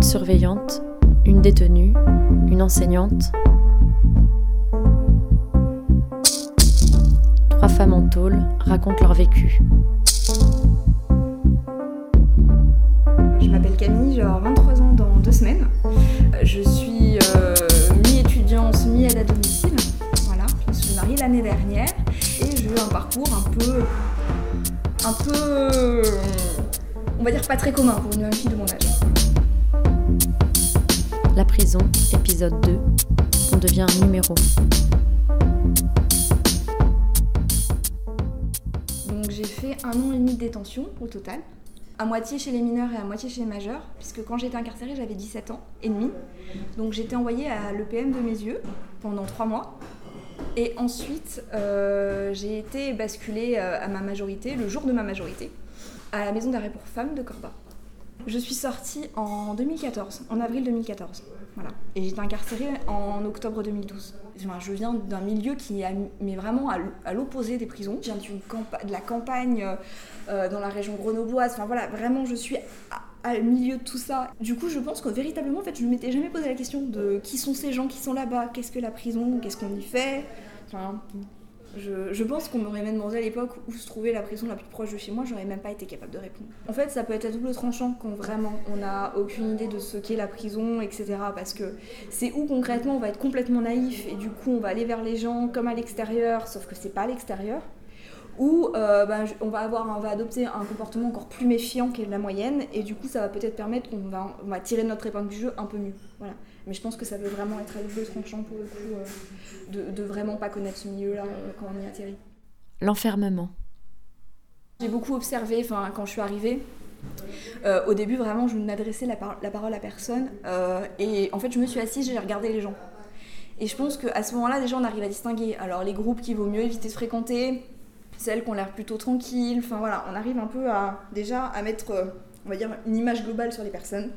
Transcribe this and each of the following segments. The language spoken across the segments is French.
une surveillante, une détenue, une enseignante. Trois femmes en tôle racontent leur vécu. Je m'appelle Camille, j'ai 23 ans dans deux semaines. Je suis euh, mi-étudiante, mi-aide à domicile. Voilà, je me suis mariée l'année dernière et j'ai eu un parcours un peu. un peu. on va dire pas très commun pour une fille de épisode 2. On devient un numéro. Donc j'ai fait un an et demi de détention au total. À moitié chez les mineurs et à moitié chez les majeurs, puisque quand j'étais incarcérée, j'avais 17 ans et demi. Donc j'étais envoyée à l'EPM de mes yeux pendant trois mois. Et ensuite, euh, j'ai été basculée euh, à ma majorité, le jour de ma majorité, à la maison d'arrêt pour femmes de Corba. Je suis sortie en 2014, en avril 2014. Voilà. Et j'étais incarcérée en octobre 2012. Enfin, je viens d'un milieu qui est vraiment à l'opposé des prisons. Je viens de la campagne euh, dans la région grenobloise. Enfin voilà, vraiment, je suis à, milieu de tout ça. Du coup, je pense que véritablement, en fait, je ne m'étais jamais posé la question de qui sont ces gens qui sont là-bas, qu'est-ce que la prison, qu'est-ce qu'on y fait? Je, pense qu'on m'aurait même demandé à l'époque où se trouvait la prison la plus proche de chez moi, j'aurais même pas été capable de répondre. En fait, ça peut être à double tranchant quand vraiment on n'a aucune idée de ce qu'est la prison, etc. Parce que c'est où concrètement on va être complètement naïf et du coup on va aller vers les gens comme à l'extérieur, sauf que c'est pas à l'extérieur ou euh, ben, on, va avoir, on va adopter un comportement encore plus méfiant qu'est la moyenne, et du coup ça va peut-être permettre qu'on va, on va tirer notre épingle du jeu un peu mieux. Voilà. Mais je pense que ça veut vraiment être à double tranchant pour le coup, euh, de, de, vraiment pas connaître ce milieu-là euh, quand on y atterrit. L'enfermement. J'ai beaucoup observé quand je suis arrivée. au début, vraiment, je n'adressais la, la, parole à personne. et en fait, je me suis assise, j'ai regardé les gens. Et je pense qu'à ce moment-là, déjà, on arrive à distinguer. Alors, les groupes qu'il vaut mieux éviter de fréquenter, celles qui ont l'air plutôt tranquilles. Enfin voilà, on arrive un peu à déjà à mettre, euh, on va dire, une image globale sur les personnes.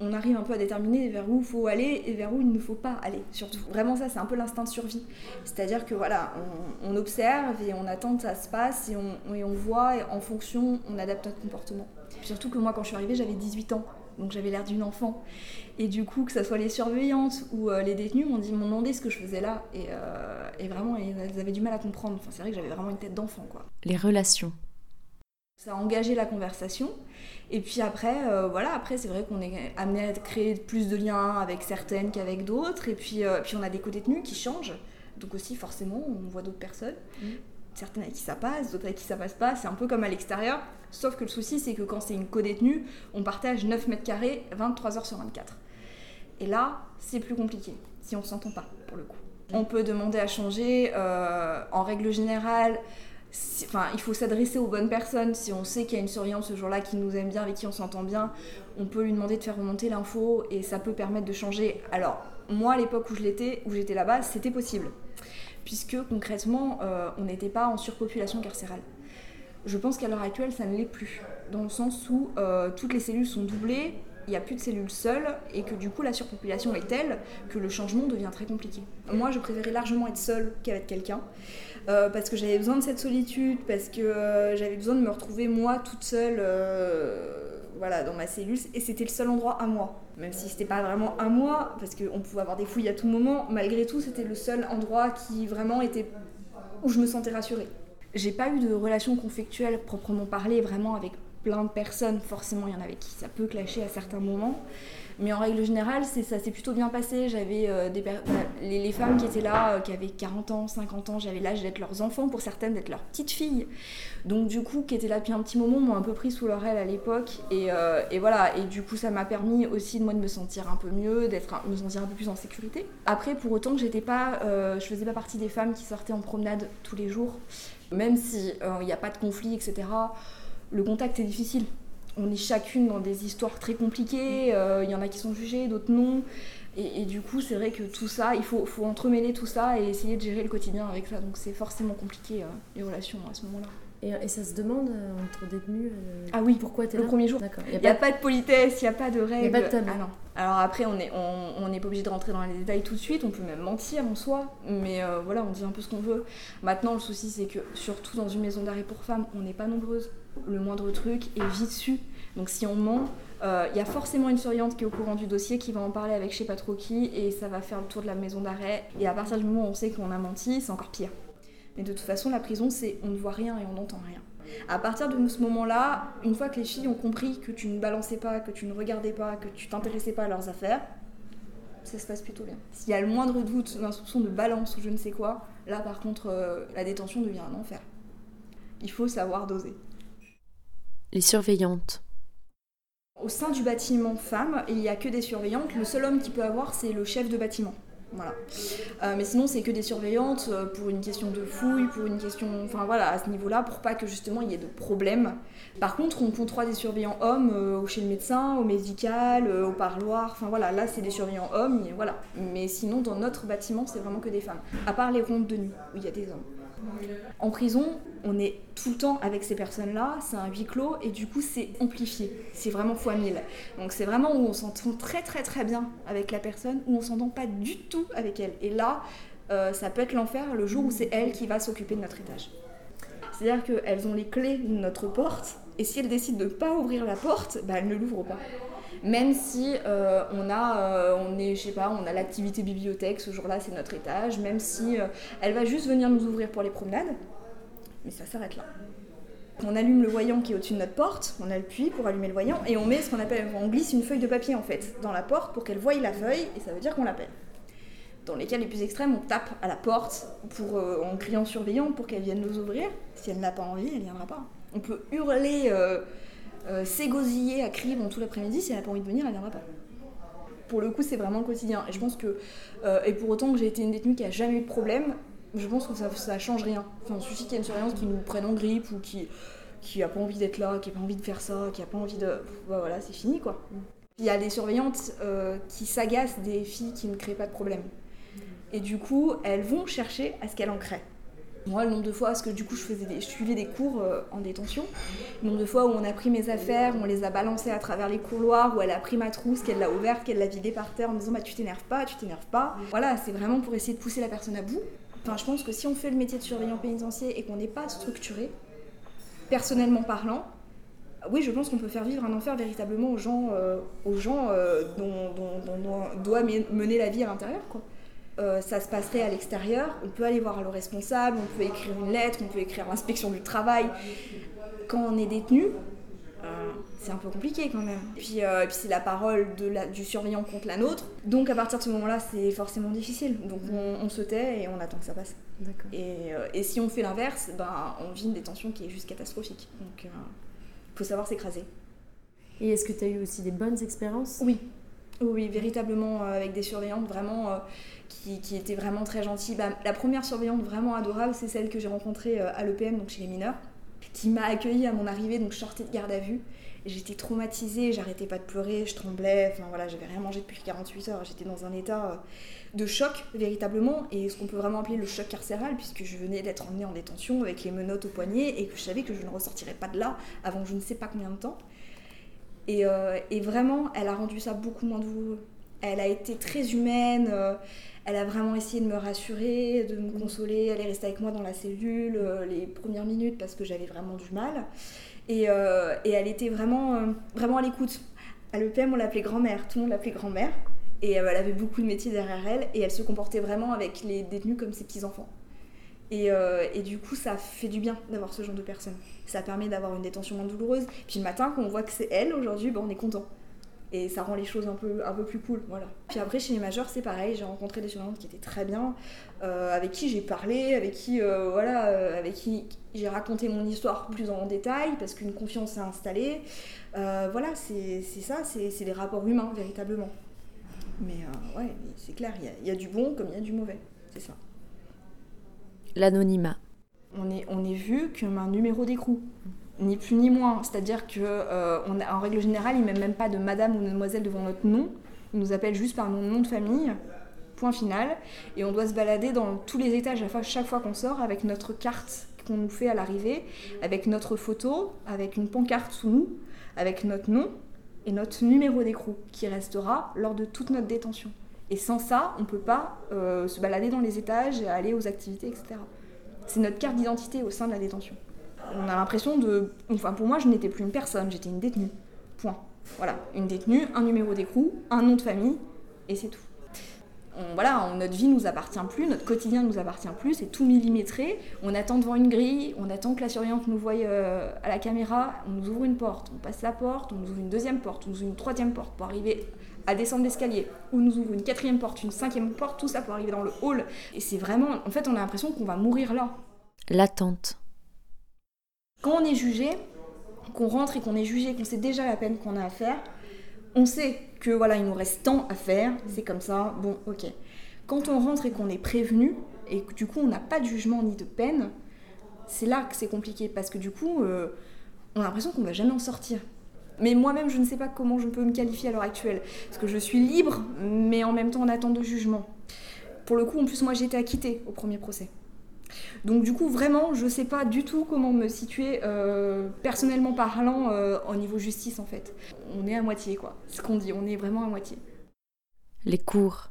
On arrive un peu à déterminer vers où il faut aller et vers où il ne faut pas aller, surtout. Vraiment, ça, c'est un peu l'instinct de survie. C'est-à-dire que voilà, on, observe et on attend que ça se passe et on, voit et en fonction, on adapte notre comportement. Surtout que moi, quand je suis arrivée, j'avais 18 ans donc j'avais l'air d'une enfant. Et du coup, que ce soit les surveillantes ou euh, les dit, m'ont demandé ce que je faisais là, et, euh, et vraiment, elles avaient du mal à comprendre. Enfin, c'est vrai que j'avais vraiment une tête d'enfant, quoi. Les relations. Ça a engagé la conversation. Et puis après, euh, voilà, après c'est vrai qu'on est amené à créer plus de liens avec certaines qu'avec d'autres. Et puis, puis on a des co-détenus qui changent. Donc aussi, forcément, on voit d'autres personnes. Mmh certaines avec qui ça passe, d'autres avec qui ça passe pas. C'est un peu comme à l'extérieur. Sauf que le souci, c'est que quand c'est une co-détenue, on partage 9 mètres carrés 23 heures sur 24. Et là, c'est plus compliqué, si on s'entend pas, pour le coup. On peut demander à changer. Euh, en règle générale, il faut s'adresser aux bonnes personnes. Si on sait qu'il y a une surveillance ce jour-là qui nous aime bien, avec qui on s'entend bien, on peut lui demander de faire remonter l'info et ça peut permettre de changer. Alors, moi, à l'époque où je l'étais, où j'étais là-bas, c'était possible puisque concrètement, euh, on n'était pas en surpopulation carcérale. Je pense qu'à l'heure actuelle, ça ne l'est plus, dans le sens où euh, toutes les cellules sont doublées, il n'y a plus de cellules seules, et que du coup, la surpopulation est telle que le changement devient très compliqué. Moi, je préférais largement être seule qu'avec quelqu'un. Euh, parce que j'avais besoin de cette solitude, parce que j'avais besoin de me retrouver moi toute seule voilà, dans ma cellule, et c'était le seul endroit à moi. Même si c'était pas vraiment à moi, parce qu'on pouvait avoir des fouilles à tout moment, malgré tout, c'était le seul endroit qui vraiment était où je me sentais rassurée. J'ai pas eu de relation conflictuelle proprement parlée, vraiment avec plein de personnes. Forcément, il y en avait qui ça peut clasher à certains moments. Mais en règle générale, ça s'est plutôt bien passé. J'avais euh, des les, femmes qui étaient là, euh, qui avaient 40 ans, 50 ans, j'avais l'âge d'être leurs enfants, pour certaines d'être leurs petites filles. Donc du coup, qui étaient là depuis un petit moment, m'ont un peu pris sous leur aile à l'époque. Et, euh, voilà, et du coup, ça m'a permis aussi de moi de me sentir un peu mieux, d'être me sentir un peu plus en sécurité. Après, pour autant, j'étais pas, je faisais pas partie des femmes qui sortaient en promenade tous les jours, même si il n'y a pas de conflit, etc. Le contact est difficile on est chacune dans des histoires très compliquées, il euh, y en a qui sont jugées, d'autres non. Et, du coup, c'est vrai que tout ça, il faut, entremêler tout ça et essayer de gérer le quotidien avec ça. Donc c'est forcément compliqué, euh, les relations à ce moment-là. Et, ça se demande euh, entre détenus Ah oui, pourquoi es Le premier jour. Il n'y a, pas de politesse, il n'y a pas de règles. Il n'y a pas de tabou. Ah non. Alors après, on n'est on, n'est pas obligé de rentrer dans les détails tout de suite, on peut même mentir en soi, mais euh, voilà, on dit un peu ce qu'on veut. Maintenant, le souci, c'est que surtout dans une maison d'arrêt pour femmes, on n'est pas nombreuses. Le moindre truc est vite su. Donc si on ment, il euh, y a forcément une surveillante qui est au courant du dossier, qui va en parler avec je sais pas trop qui, et ça va faire le tour de la maison d'arrêt. Et à partir du moment où on sait qu'on a menti, c'est encore pire. Mais de toute façon, la prison, c'est on ne voit rien et on n'entend rien. À partir de ce moment-là, une fois que les filles ont compris que tu ne balançais pas, que tu ne regardais pas, que tu t'intéressais pas à leurs affaires, ça se passe plutôt bien. S'il y a le moindre doute, un soupçon de balance ou je ne sais quoi, là par contre, euh, la détention devient un enfer. Il faut savoir doser. Les surveillantes. Au sein du bâtiment femme, il n'y a que des surveillantes. Le seul homme qui peut avoir, c'est le chef de bâtiment. Voilà. Euh, mais sinon, c'est que des surveillantes euh, pour une question de fouille, pour une question. Enfin voilà, à ce niveau-là, pour pas que justement il y ait de problème. Par contre, on trois des surveillants hommes euh, chez le médecin, au médical, au parloir. Enfin voilà, là, c'est des surveillants hommes, voilà. Mais sinon, dans notre bâtiment, c'est vraiment que des femmes. À part les rondes de nuit, où il y a des hommes. En prison, on est tout le temps avec ces personnes-là, c'est un huis clos et du coup c'est amplifié, c'est vraiment fois mille. Donc c'est vraiment où on s'entend très très très bien avec la personne, où on s'entend pas du tout avec elle. Et là, euh, ça peut être l'enfer le jour où c'est elle qui va s'occuper de notre étage. C'est-à-dire qu'elles ont les clés de notre porte et si elles décident de ne pas ouvrir la porte, bah, elles ne l'ouvrent pas même si euh, on a, euh, on est, je sais pas, on a l'activité bibliothèque ce jour-là, c'est notre étage, même si euh, elle va juste venir nous ouvrir pour les promenades, mais ça s'arrête là. On allume le voyant qui est au-dessus de notre porte, on a le puits pour allumer le voyant et on met ce qu'on appelle, on glisse une feuille de papier en fait dans la porte pour qu'elle voie la feuille et ça veut dire qu'on l'appelle. Dans les cas les plus extrêmes, on tape à la porte pour, en criant surveillant pour qu'elle vienne nous ouvrir. Si elle n'a pas envie, elle viendra pas. On peut hurler euh, s'égosiller à crier tout l'après-midi, si elle n'a pas envie de venir, elle viendra pas. Pour le coup, c'est vraiment le quotidien. Et je pense que, euh, et pour autant que j'ai été une détenue qui a jamais eu de problème, je pense que ça, ça change rien. Enfin, il suffit qu'il y ait une surveillance qui nous prenne en grippe ou qui qui pas envie d'être là, qui a pas envie de faire ça, qui a pas envie de, bah, voilà, c'est fini quoi. Il y a des surveillantes euh, qui s'agacent des filles qui ne créent pas de problème. Et du coup, elles vont chercher à ce qu'elles en créent. Moi, le nombre de fois, parce que du coup, je, faisais des, je suivais des cours euh, en détention, le nombre de fois où on a pris mes affaires, on les a balancées à travers les couloirs, où elle a pris ma trousse, qu'elle l'a ouverte, qu'elle l'a vidée par terre en me disant bah, Tu t'énerves pas, tu t'énerves pas. Voilà, c'est vraiment pour essayer de pousser la personne à bout. Enfin, je pense que si on fait le métier de surveillant pénitentiaire et qu'on n'est pas structuré, personnellement parlant, oui, je pense qu'on peut faire vivre un enfer véritablement aux gens, euh, euh, dont, dont, doit mener la vie à l'intérieur. quoi. Euh, ça se passerait à l'extérieur, on peut aller voir le responsable, on peut écrire une lettre, on peut écrire l'inspection du travail. Quand on est détenu, euh, c'est un peu compliqué quand même. Et puis, euh, puis c'est la parole de du surveillant contre la nôtre. Donc à partir de ce moment-là, c'est forcément difficile. Donc on, se tait et on attend que ça passe. Et, et, si on fait l'inverse, ben, on vit une détention qui est juste catastrophique. Donc il faut savoir s'écraser. Et est-ce que tu as eu aussi des bonnes expériences? Oui, oui, véritablement, avec des surveillantes vraiment qui, était vraiment très gentille. Bah, la première surveillante vraiment adorable, c'est celle que j'ai rencontrée euh, à l'EPM, donc chez les mineurs, qui m'a accueillie à mon arrivée, donc je sortais de garde à vue. J'étais traumatisée, j'arrêtais pas de pleurer, je tremblais, enfin voilà, j'avais rien mangé depuis 48 heures, j'étais dans un état euh, de choc véritablement, et ce qu'on peut vraiment appeler le choc carcéral, puisque je venais d'être emmenée en détention avec les menottes au poignet, et que je savais que je ne ressortirais pas de là avant je ne sais pas combien de temps. Et, euh, et vraiment, elle a rendu ça beaucoup moins douloureux. Elle a été très humaine, elle a vraiment essayé de me rassurer, de me consoler. Elle est restée avec moi dans la cellule euh, les premières minutes parce que j'avais vraiment du mal. Et, euh, elle était vraiment, euh, vraiment à l'écoute. À l'EPM, on l'appelait grand-mère. Tout le monde l'appelait grand-mère. Et elle avait beaucoup de métiers derrière elle. Et elle se comportait vraiment avec les détenus comme ses petits-enfants. Et, et, du coup, ça fait du bien d'avoir ce genre de personne. Ça permet d'avoir une détention moins douloureuse. Puis le matin, quand on voit que c'est elle aujourd'hui, ben, on est content et ça rend les choses un peu, un peu plus cool. Voilà. Puis après, chez les majeurs, c'est pareil, j'ai rencontré des surveillantes qui étaient très bien, euh, avec qui j'ai parlé, avec qui, euh, voilà, euh, avec qui j'ai raconté mon histoire plus en détail, parce qu'une confiance s'est installée. voilà, c'est ça, c'est des rapports humains, véritablement. Mais ouais, c'est clair, il y, a du bon comme il y a du mauvais, c'est ça. L'anonymat. On est, vu comme un numéro d'écrou ni plus ni moins. C'est-à-dire qu'en euh, en règle générale, ils ne même pas de madame ou mademoiselle devant notre nom. Ils nous appellent juste par notre nom de famille, point final. Et on doit se balader dans tous les étages à chaque fois qu'on sort avec notre carte qu'on nous fait à l'arrivée, avec notre photo, avec une pancarte sous nous, avec notre nom. et notre numéro d'écrou qui restera lors de toute notre détention. Et sans ça, on ne peut pas euh, se balader dans les étages, aller aux activités, etc. C'est notre carte d'identité au sein de la détention. On a l'impression de... Enfin, pour moi, je n'étais plus une personne, j'étais une détenue. Point. Voilà, une détenue, un numéro d'écrou, un nom de famille, et c'est tout voilà, notre vie nous appartient plus, notre quotidien nous appartient plus, c'est tout millimétré. On attend devant une grille, on attend que la surveillante nous voie euh, à la caméra, on nous ouvre une porte, on passe la porte, on nous ouvre une deuxième porte, on nous ouvre une troisième porte pour arriver à descendre l'escalier, ou nous ouvre une quatrième porte, une cinquième porte, tout ça pour arriver dans le hall. Et c'est vraiment, en fait, on a l'impression qu'on va mourir là. L'attente. Quand on est jugé, qu'on rentre et qu'on est jugé, qu'on sait déjà la peine qu'on a à faire, on sait que voilà, il nous reste tant à faire, c'est comme ça, bon, ok. Quand on rentre et qu'on est prévenu, et que du coup on n'a pas de jugement ni de peine, c'est là que c'est compliqué, parce que du coup, euh, on a l'impression qu'on va jamais en sortir. Mais moi-même, je ne sais pas comment je peux me qualifier à l'heure actuelle, parce que je suis libre, mais en même temps en attente de jugement. Pour le coup, en plus, moi j'ai été acquittée au premier procès. Donc du coup, vraiment, je ne sais pas du tout comment me situer euh, personnellement parlant euh, au niveau justice en fait. On est à moitié quoi, ce qu'on dit, on est vraiment à moitié. Les cours.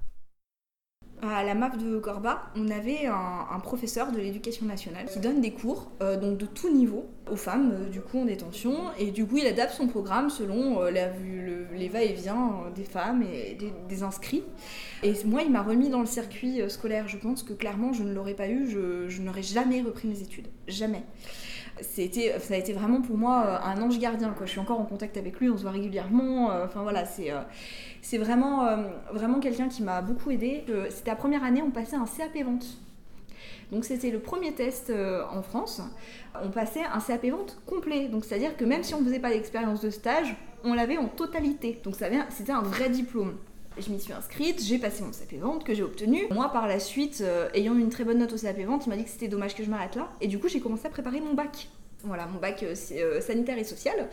À la MAP de Corba, on avait un, professeur de l'éducation nationale qui donne des cours, euh, donc de tout niveau, aux femmes, euh, du coup en détention, et du coup il adapte son programme selon euh, les va-et-vient des femmes et des, inscrits. Et moi, il m'a remis dans le circuit scolaire. Je pense que clairement, je ne l'aurais pas eu, je n'aurais jamais repris mes études. Jamais c'était, ça a été vraiment pour moi euh, un ange gardien. Je suis encore en contact avec lui, on se voit régulièrement. Euh, enfin voilà, c'est, euh, c'est vraiment, vraiment quelqu'un qui m'a beaucoup aidé. C'était la première année, on passait un CAP vente. Donc c'était le premier test en France. On passait un CAP vente complet. Donc c'est-à-dire que même si on ne faisait pas d'expérience de stage, on l'avait en totalité. Donc c'était un vrai diplôme. Je m'y suis inscrite, j'ai passé mon CAP vente que j'ai obtenu. Moi, par la suite, euh, ayant une très bonne note au CAP vente, il m'a dit que c'était dommage que je m'arrête là. Et du coup, j'ai commencé à préparer mon bac. Voilà, mon bac euh, euh, sanitaire et social.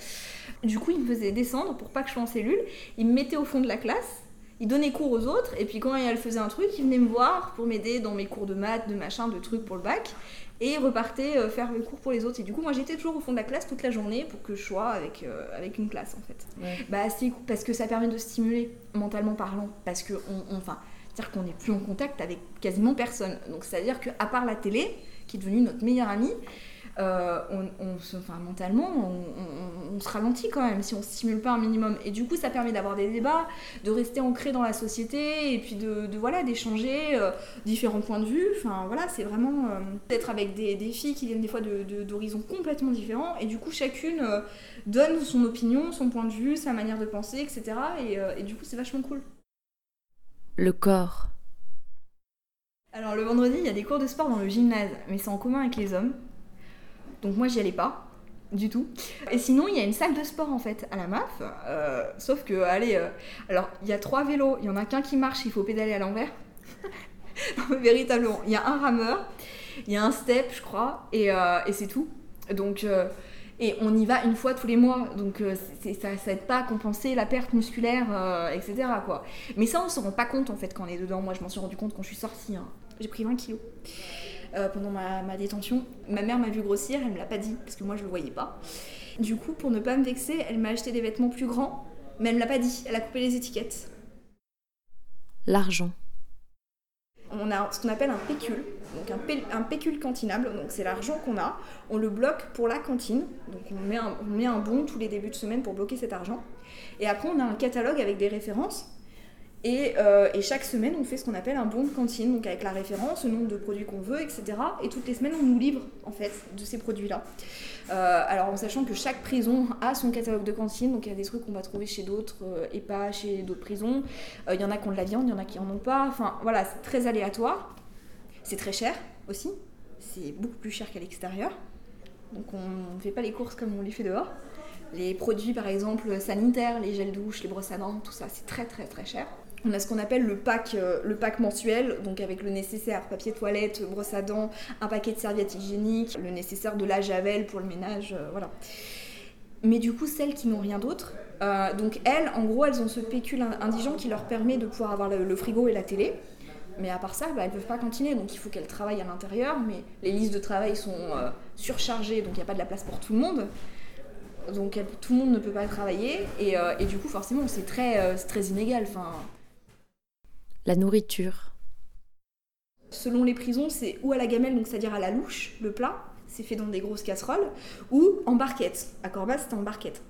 Du coup, il me faisait descendre pour pas que je sois en cellule. Il me mettait au fond de la classe. Il donnait cours aux autres. Et puis, quand elle faisait un truc, il venait me voir pour m'aider dans mes cours de maths, de machin, de trucs pour le bac et repartait euh, faire le cours pour les autres. Et du coup, moi, j'étais toujours au fond de la classe toute la journée pour que je sois avec, euh, avec une classe, en fait. Bah, c'est parce que ça permet de stimuler, mentalement parlant, parce que, on, enfin, c'est-à-dire qu'on n'est plus en contact avec quasiment personne. Donc, c'est-à-dire qu'à part la télé, qui est devenue notre meilleure amie, euh, on, se, enfin, mentalement, on, se ralentit quand même si on ne stimule pas un minimum. Et du coup, ça permet d'avoir des débats, de rester ancré dans la société et puis de, voilà d'échanger euh, différents points de vue. Enfin voilà, c'est vraiment euh, d'être avec des, filles qui viennent des fois d'horizons complètement différents et du coup chacune donne son opinion, son point de vue, sa manière de penser, etc. Et, et du coup, c'est vachement cool. Le corps. Alors le vendredi, il y a des cours de sport dans le gymnase, mais c'est en commun avec les hommes. Donc moi j'y allais pas du tout. Et sinon, il y a une salle de sport en fait à la MAF. Euh, sauf que, allez, euh, alors il y a trois vélos, il y en a qu'un qui marche, il faut pédaler à l'envers. véritablement, il y a un rameur, il y a un step, je crois, et, euh, c'est tout. Donc, et on y va une fois tous les mois, donc ça, ça aide pas à compenser la perte musculaire, etc. Quoi. Mais ça, on se rend pas compte en fait quand on est dedans. Moi, je m'en suis rendu compte quand je suis sortie. Hein. J'ai pris 20 kilos. Euh, pendant ma, détention. Ma mère m'a vu grossir, elle me l'a pas dit parce que moi je le voyais pas. Du coup, pour ne pas me vexer, elle m'a acheté des vêtements plus grands, mais elle me l'a pas dit, elle a coupé les étiquettes. L'argent. On a ce qu'on appelle un pécule, donc un, pécule cantinable, donc c'est l'argent qu'on a, on le bloque pour la cantine, donc on met, un, on met un bon tous les débuts de semaine pour bloquer cet argent. Et après, on a un catalogue avec des références euh, et, chaque semaine, on fait ce qu'on appelle un bon de cantine, donc avec la référence, le nombre de produits qu'on veut, etc. Et toutes les semaines, on nous livre en fait de ces produits-là. Euh, alors en sachant que chaque prison a son catalogue de cantine, donc il y a des trucs qu'on va trouver chez d'autres euh, et pas chez d'autres prisons. Il y en a qui ont de la viande, il y en a qui en ont pas. Enfin voilà, c'est très aléatoire. C'est très cher aussi. C'est beaucoup plus cher qu'à l'extérieur. Donc on ne fait pas les courses comme on les fait dehors. Les produits par exemple sanitaires, les gels douches, les brosses à dents, tout ça, c'est très très très cher. On a ce qu'on appelle le pack, euh, le pack mensuel, donc avec le nécessaire papier toilette, brosse à dents, un paquet de serviettes hygiéniques, le nécessaire de la javel pour le ménage, euh, voilà. Mais du coup, celles qui n'ont rien d'autre, euh, donc elles, en gros, elles ont ce pécule indigent qui leur permet de pouvoir avoir le, frigo et la télé. Mais à part ça, bah, elles ne peuvent pas cantiner, donc il faut qu'elles travaillent à l'intérieur, mais les listes de travail sont surchargées, donc il n'y a pas de la place pour tout le monde. Donc tout le monde ne peut pas travailler. Et, et du coup, forcément, c'est très, très inégal. La nourriture. selon les prisons, c'est ou à la gamelle, donc c'est-à-dire à la louche, le plat, c'est fait dans des grosses casseroles, ou en barquette. À Corba, c'était en barquette.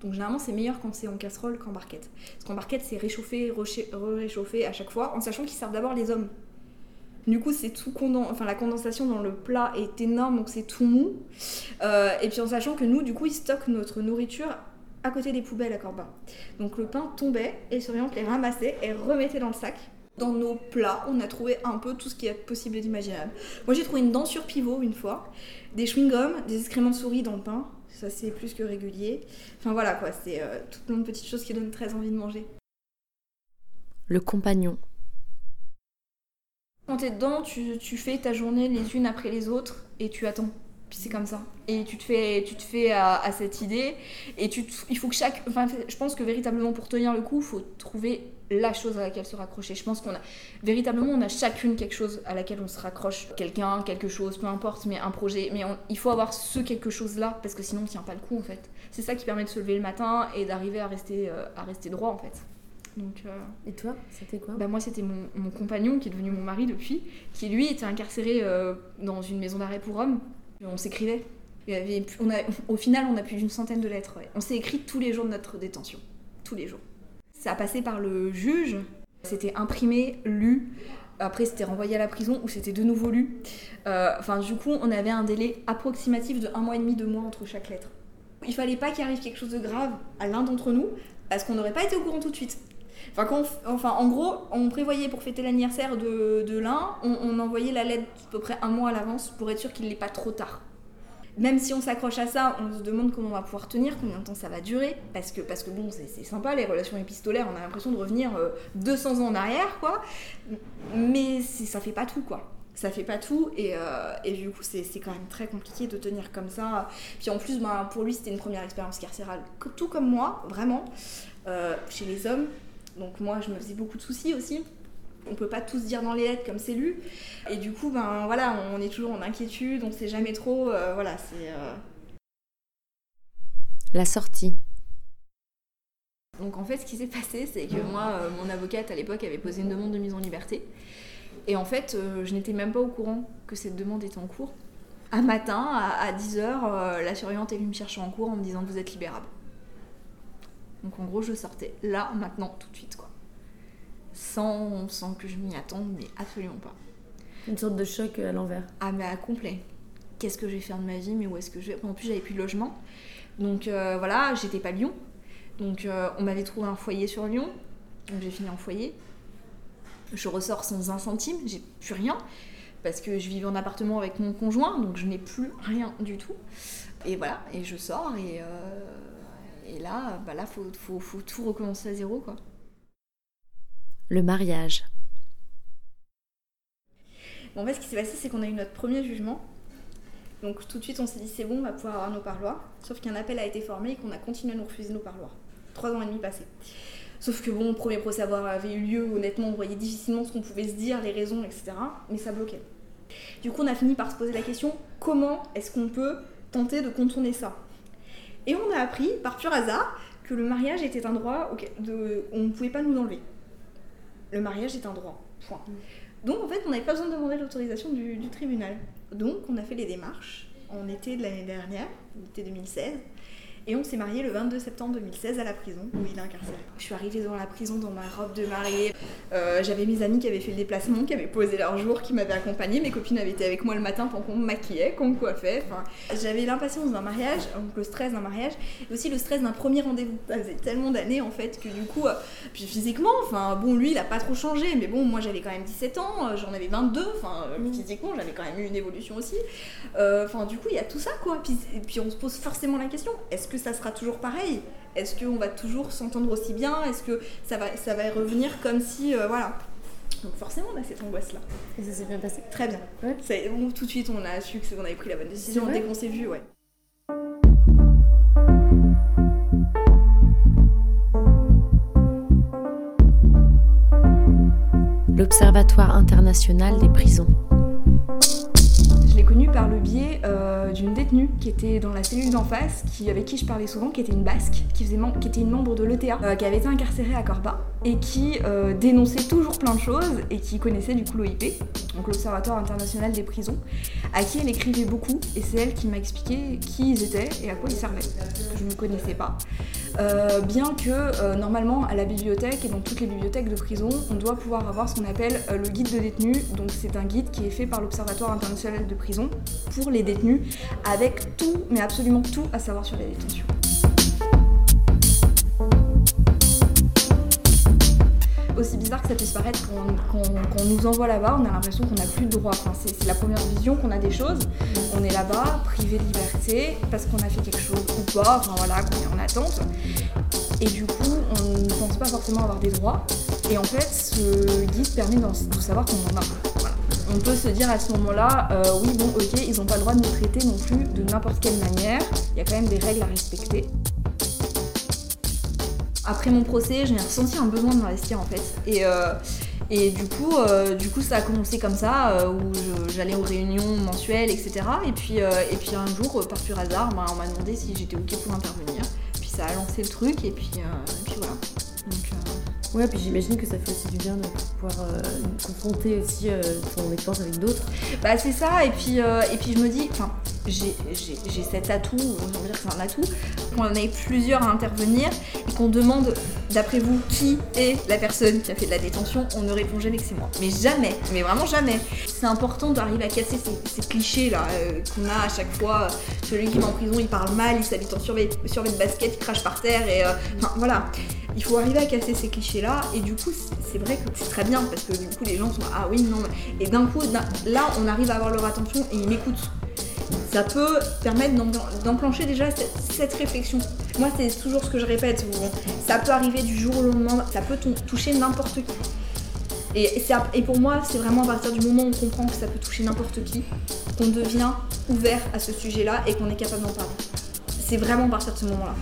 Donc généralement, c'est meilleur quand c'est en casserole qu'en barquette. Parce qu'en barquette, c'est réchauffé, réchauffé à chaque fois, en sachant qu'ils servent d'abord les hommes. Du coup, c'est tout conden- enfin la condensation dans le plat est énorme, donc c'est tout mou. Euh, et puis en sachant que nous, du coup, ils stockent notre nourriture à côté des poubelles à Corba. Donc le pain tombait et les surveillantes les ramassaient et remettaient dans le sac. Dans nos plats, on a trouvé un peu tout ce qui est possible et d'imaginable. Moi, j'ai trouvé une dent sur pivot une fois, des chewing-gums, des excréments de souris dans le pain. Ça, c'est plus que régulier. Enfin voilà quoi, c'est euh, tout plein de petites choses qui donnent très envie de manger. Le compagnon. Quand t'es dedans, tu, tu fais ta journée les unes après les autres et tu attends. Puis c'est comme ça. Et tu te fais, tu te fais à, à cette idée. Et tu, te- il faut que chaque. Enfin, je pense que véritablement pour tenir le coup, il faut trouver la chose à laquelle se raccrocher. Je pense qu'on a. Véritablement, on a chacune quelque chose à laquelle on se raccroche. Quelqu'un, quelque chose, peu importe, mais un projet. Mais on- il faut avoir ce quelque chose-là parce que sinon on tient pas le coup en fait. C'est ça qui permet de se lever le matin et d'arriver à rester, euh, à rester droit en fait. Donc. euh, Et toi, c'était quoi bah moi, c'était mon, mon compagnon, qui est devenu mon mari depuis, qui lui était incarcéré euh, dans une maison d'arrêt pour hommes. On s'écrivait. Au final, on a plus d'une centaine de lettres. On s'est écrit tous les jours de notre détention. Tous les jours. Ça a passé par le juge. C'était imprimé, lu. Après, c'était renvoyé à la prison où c'était de nouveau lu. Euh, Enfin, du coup, on avait un délai approximatif de un mois et demi, deux mois entre chaque lettre. Il fallait pas qu'il arrive quelque chose de grave à l'un d'entre nous, parce qu'on n'aurait pas été au courant tout de suite. Enfin, en gros, on prévoyait pour fêter l'anniversaire de, de l'un, on, envoyait la lettre à peu près un mois à l'avance pour être sûr qu'il n'est pas trop tard. Même si on s'accroche à ça, on se demande comment on va pouvoir tenir, combien de temps ça va durer, parce que, parce que bon, c'est sympa les relations épistolaires, on a l'impression de revenir euh, 200 ans en arrière, quoi. Mais ça fait pas tout, quoi. Ça fait pas tout, et, euh, et du coup, c'est quand même très compliqué de tenir comme ça. Puis en plus, ben, pour lui, c'était une première expérience carcérale, tout comme moi, vraiment, euh, chez les hommes. Donc moi, je me faisais beaucoup de soucis aussi. On peut pas tous dire dans les lettres comme c'est lu. Et du coup, ben voilà, on est toujours en inquiétude, on sait jamais trop. euh, voilà, c'est. euh, La sortie. Donc en fait, ce qui s'est passé, c'est que moi, euh, mon avocate à l'époque avait posé une demande de mise en liberté. Et en fait, euh, je n'étais même pas au courant que cette demande était en cours. Un matin, à, 10h, la surveillante est venue me chercher en cours en me disant que vous êtes libérable. Donc en gros, je sortais là, maintenant, tout de suite, quoi. Sans, sans que je m'y attende, mais absolument pas. Une sorte de choc à l'envers. Ah mais à complet. Qu'est-ce que je vais faire de ma vie Mais où est-ce que je vais? En plus j'avais plus de logement. Donc euh, voilà, j'étais pas Lyon. Donc euh, on m'avait trouvé un foyer sur Lyon. Donc j'ai fini en foyer. Je ressors sans un centime, j'ai plus rien. Parce que je vivais en appartement avec mon conjoint, donc je n'ai plus rien du tout. Et voilà, et je sors et, euh, et là, bah là, faut, faut, faut tout recommencer à zéro quoi. Le mariage. Bon, en fait, ce qui s'est passé, c'est qu'on a eu notre premier jugement. Donc tout de suite, on s'est dit c'est bon, on va pouvoir avoir nos parloirs. Sauf qu'un appel a été formé et qu'on a continué à nous refuser nos parloirs. Trois ans et demi passés. Sauf que bon, le premier procès avoir- avait eu lieu, honnêtement, on voyait difficilement ce qu'on pouvait se dire, les raisons, etc. Mais ça bloquait. Du coup, on a fini par se poser la question comment est-ce qu'on peut tenter de contourner ça? Et on a appris, par pur hasard, que le mariage était un droit auquel- de- on ne pouvait pas nous enlever. Le mariage est un droit. Point. Donc en fait, on n'avait pas besoin de demander l'autorisation du, du tribunal. Donc on a fait les démarches en été de l'année dernière, en été 2016, et on s'est marié le 22 septembre 2016 à la prison où il est incarcéré. Je suis arrivée dans la prison dans ma robe de mariée. Euh, J'avais mes amis qui avaient fait le déplacement, qui avaient posé leur jour, qui m'avaient accompagnée. Mes copines avaient été avec moi le matin pendant qu'on me maquillait, qu'on me coiffait. Enfin, J'avais l'impatience d'un mariage, donc le stress d'un mariage, et aussi le stress d'un premier rendez-vous. Ça faisait tellement d'années en fait que du coup, euh, puis physiquement, enfin bon, lui il a pas trop changé, mais bon, moi j'avais quand même 17 ans, euh, j'en avais 22, enfin euh, physiquement j'avais quand même eu une évolution aussi. Enfin, du coup, il y a tout ça quoi. Puis, et puis on se pose forcément la question est-ce que ça sera toujours pareil Est-ce qu'on va toujours s'entendre aussi bien? Est-ce que ça va, ça va revenir comme si. euh, voilà. Donc forcément, on a cette angoisse-là. Et ça s'est bien passé Très bien. Ouais. C'est- bon, tout de suite, on a su que c'est- on avait pris la bonne décision dès qu'on s'est vu, ouais. L'Observatoire international des prisons. Je l'ai connu connue par le biais euh, d'une détenue qui était dans la cellule d'en face, qui, avec qui je parlais souvent, qui était une basque, qui était une membre de l'ETA, euh, qui avait été incarcérée à Corba et qui dénonçait toujours plein de choses et qui connaissait du coup l'OIP, donc l'Observatoire international des prisons, à qui elle écrivait beaucoup et c'est elle qui m'a expliqué qui ils étaient et à quoi ils servaient. Je ne connaissais pas. Euh, bien que euh, normalement à la bibliothèque et dans toutes les bibliothèques de prison, on doit pouvoir avoir ce qu'on appelle euh, le guide de détenus. Donc c'est un guide qui est fait par l'Observatoire international de prison pour les détenus, avec tout, mais absolument tout à savoir sur les détentions. Aussi bizarre que ça puisse paraître, qu'on nous envoie là-bas, on a l'impression qu'on n'a plus de. Enfin, c'est la première vision qu'on a des choses. On est là-bas, privé de liberté, parce qu'on a fait quelque chose ou pas, enfin voilà, qu'on est en attente. Et du coup, on ne pense pas forcément avoir des droits. Et en fait, ce guide permet de savoir qu'on en a. On peut se dire à ce moment-là, euh, oui, bon, ok, ils n'ont pas le droit de nous traiter non plus de n'importe quelle manière. Il y a quand même des règles à respecter. Après mon procès, j'ai ressenti un besoin de m'investir en fait. Et, euh, et du, coup, euh, du coup, ça a commencé comme ça, euh, où j'allais aux réunions mensuelles, etc. Et puis, et puis un jour, par pur hasard, bah, on m'a demandé si j'étais OK pour intervenir. Puis ça a lancé le truc, et puis, et puis voilà. Ouais, puis j'imagine que ça fait aussi du bien de pouvoir confronter aussi ton expérience avec d'autres. Bah c'est ça, et puis, et puis je me dis, enfin, j'ai cet atout, on va dire que c'est un atout, qu'on ait plusieurs à intervenir et qu'on demande, d'après vous, qui est la personne qui a fait de la détention, on ne répond jamais que c'est moi. Mais jamais, mais vraiment jamais. C'est important d'arriver à casser ces, clichés là euh, qu'on a à chaque fois. Celui qui va en prison, il parle mal, il s'habite en survêt, de basket, il crache par terre et. Euh, enfin voilà. Il faut arriver à casser ces clichés là et du coup c'est vrai que c'est très bien parce que du coup les gens sont ah oui non et d'un coup là on arrive à avoir leur attention et ils m'écoutent ça peut permettre d'enclencher déjà cette, réflexion. Moi, c'est toujours ce que je répète. ça peut arriver du jour au lendemain, ça peut toucher n'importe qui. Et, et, pour moi, c'est vraiment à partir du moment où on comprend que ça peut toucher n'importe qui, qu'on devient ouvert à ce sujet-là et qu'on est capable d'en parler. C'est vraiment à partir de ce moment-là.